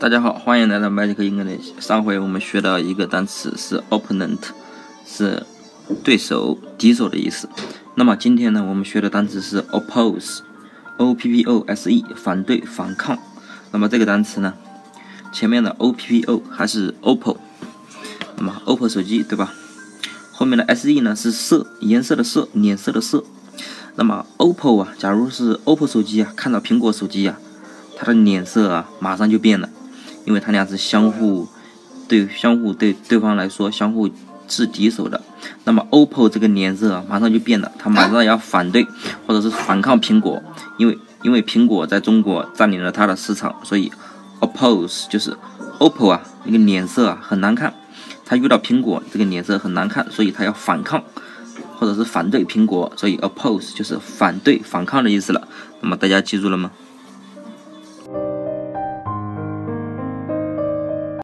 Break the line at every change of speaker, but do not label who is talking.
大家好，欢迎来到 Magic English。上回我们学到一个单词是 opponent，是对手、敌手的意思。那么今天呢，我们学的单词是 oppose，o p p o s e，反对、反抗。那么这个单词呢，前面的 o p p o 还是 oppo，那么 oppo 手机对吧？后面的 s e 呢是色，颜色的色，脸色的色。那么 oppo 啊，假如是 oppo 手机啊，看到苹果手机啊，它的脸色啊马上就变了。因为他俩是相互对相互对对方来说相互是敌手的，那么 OPPO 这个脸色啊马上就变了，他马上要反对或者是反抗苹果，因为因为苹果在中国占领了它的市场，所以 oppose 就是 OPPO 啊那个脸色啊很难看，他遇到苹果这个脸色很难看，所以他要反抗或者是反对苹果，所以 oppose 就是反对反抗的意思了。那么大家记住了吗？